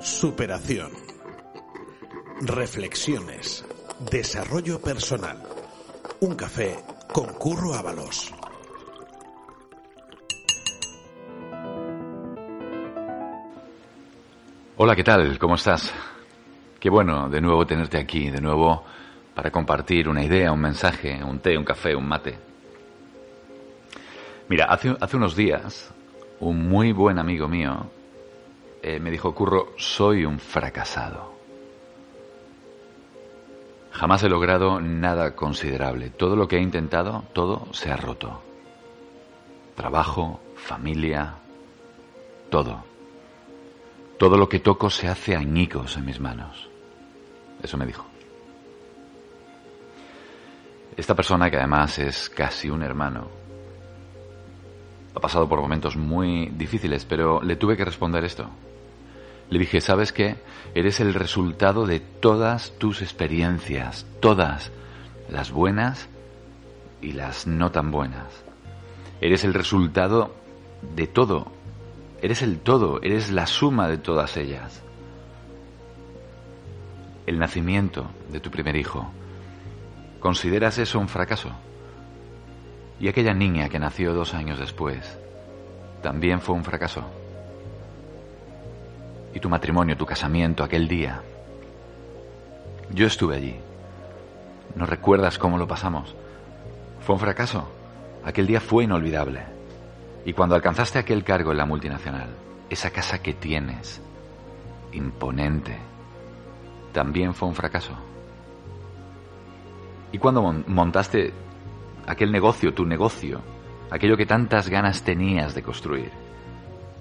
Superación. Reflexiones. Desarrollo personal. Un café con Curro Ábalos. Hola, ¿qué tal? ¿Cómo estás? Qué bueno de nuevo tenerte aquí, de nuevo para compartir una idea, un mensaje, un té, un café, un mate. Mira, hace, hace unos días, un muy buen amigo mío eh, me dijo, Curro, soy un fracasado. Jamás he logrado nada considerable. Todo lo que he intentado, todo se ha roto. Trabajo, familia, todo. Todo lo que toco se hace añicos en mis manos. Eso me dijo. Esta persona, que además es casi un hermano, ha pasado por momentos muy difíciles, pero le tuve que responder esto. Le dije, ¿sabes qué? Eres el resultado de todas tus experiencias, todas, las buenas y las no tan buenas. Eres el resultado de todo, Eres el todo, eres la suma de todas ellas. El nacimiento de tu primer hijo. ¿Consideras eso un fracaso? Y aquella niña que nació dos años después, también fue un fracaso. Y tu matrimonio, tu casamiento, aquel día. Yo estuve allí. ¿No recuerdas cómo lo pasamos? Fue un fracaso. Aquel día fue inolvidable. Y cuando alcanzaste aquel cargo en la multinacional, esa casa que tienes, imponente, también fue un fracaso. Y cuando montaste aquel negocio, tu negocio, aquello que tantas ganas tenías de construir,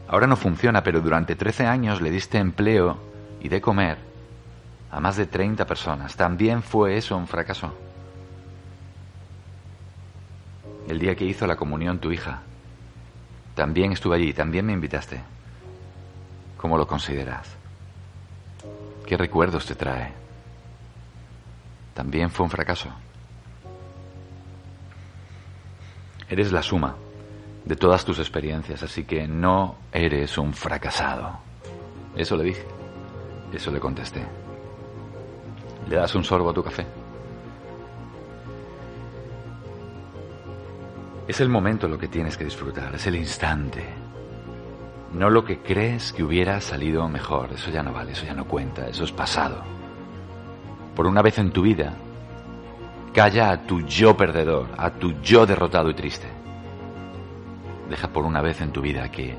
ahora no funciona, pero durante 13 años le diste empleo y de comer a más de 30 personas. También fue eso un fracaso. El día que hizo la comunión tu hija, también estuve allí, también me invitaste. ¿Cómo lo consideras? ¿Qué recuerdos te trae? También fue un fracaso. Eres la suma de todas tus experiencias, así que no eres un fracasado. Eso le dije, eso le contesté. ¿Le das un sorbo a tu café? Es el momento lo que tienes que disfrutar, es el instante. No lo que crees que hubiera salido mejor, eso ya no vale, eso ya no cuenta, eso es pasado. Por una vez en tu vida, calla a tu yo perdedor, a tu yo derrotado y triste. Deja por una vez en tu vida que,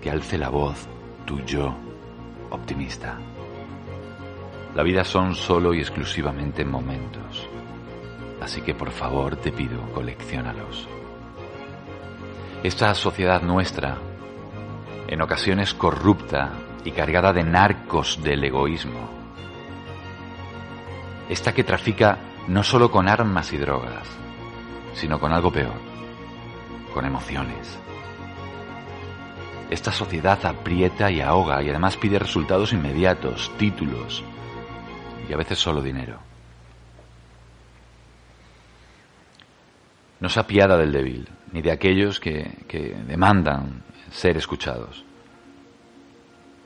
que alce la voz tu yo optimista. La vida son solo y exclusivamente momentos. Así que por favor te pido, coleccionalos. Esta sociedad nuestra, en ocasiones corrupta y cargada de narcos del egoísmo, esta que trafica no solo con armas y drogas, sino con algo peor, con emociones. Esta sociedad aprieta y ahoga y además pide resultados inmediatos, títulos y a veces solo dinero. No se apiada del débil, ni de aquellos que, que demandan ser escuchados.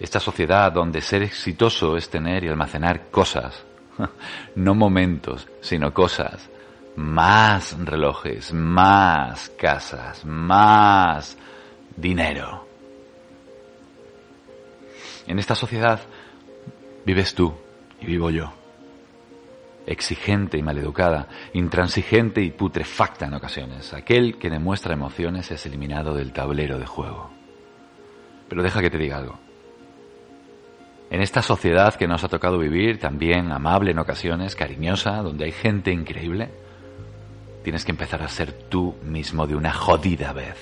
Esta sociedad donde ser exitoso es tener y almacenar cosas, no momentos, sino cosas, más relojes, más casas, más dinero. En esta sociedad vives tú y vivo yo exigente y maleducada, intransigente y putrefacta en ocasiones. Aquel que demuestra emociones es eliminado del tablero de juego. Pero deja que te diga algo. En esta sociedad que nos ha tocado vivir, también amable en ocasiones, cariñosa, donde hay gente increíble, tienes que empezar a ser tú mismo de una jodida vez.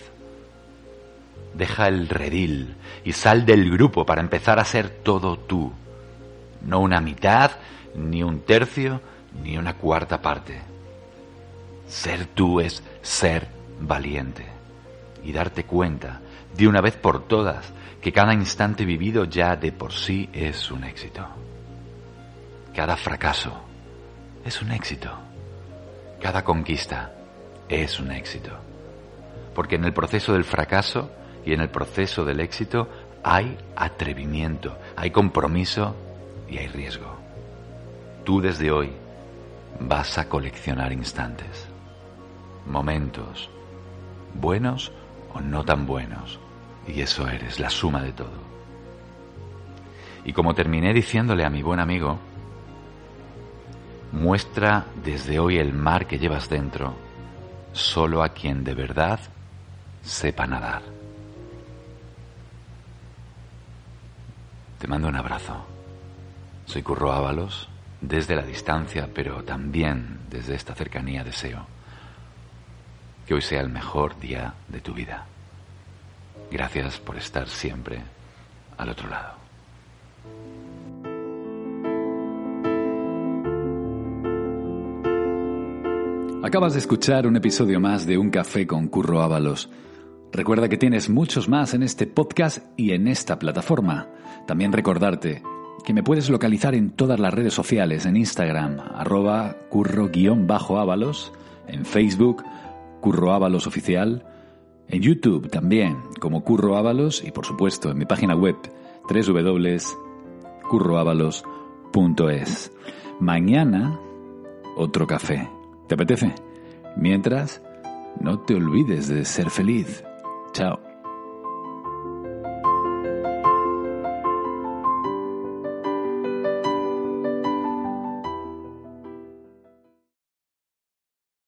Deja el redil y sal del grupo para empezar a ser todo tú. No una mitad, ni un tercio, ni una cuarta parte. Ser tú es ser valiente y darte cuenta de una vez por todas que cada instante vivido ya de por sí es un éxito. Cada fracaso es un éxito. Cada conquista es un éxito. Porque en el proceso del fracaso y en el proceso del éxito hay atrevimiento, hay compromiso y hay riesgo. Tú desde hoy vas a coleccionar instantes, momentos, buenos o no tan buenos, y eso eres, la suma de todo. Y como terminé diciéndole a mi buen amigo, muestra desde hoy el mar que llevas dentro solo a quien de verdad sepa nadar. Te mando un abrazo. Soy Curro Ábalos, desde la distancia, pero también desde esta cercanía deseo que hoy sea el mejor día de tu vida. Gracias por estar siempre al otro lado. Acabas de escuchar un episodio más de Un Café con Curro Ábalos. Recuerda que tienes muchos más en este podcast y en esta plataforma. También recordarte que me puedes localizar en todas las redes sociales, en Instagram, arroba curro-ábalos, en Facebook, Curro Ábalos Oficial, en YouTube también, como Curro Ábalos, y por supuesto en mi página web, www.curroábalos.es. Mañana, otro café. ¿Te apetece? Mientras, no te olvides de ser feliz. Chao.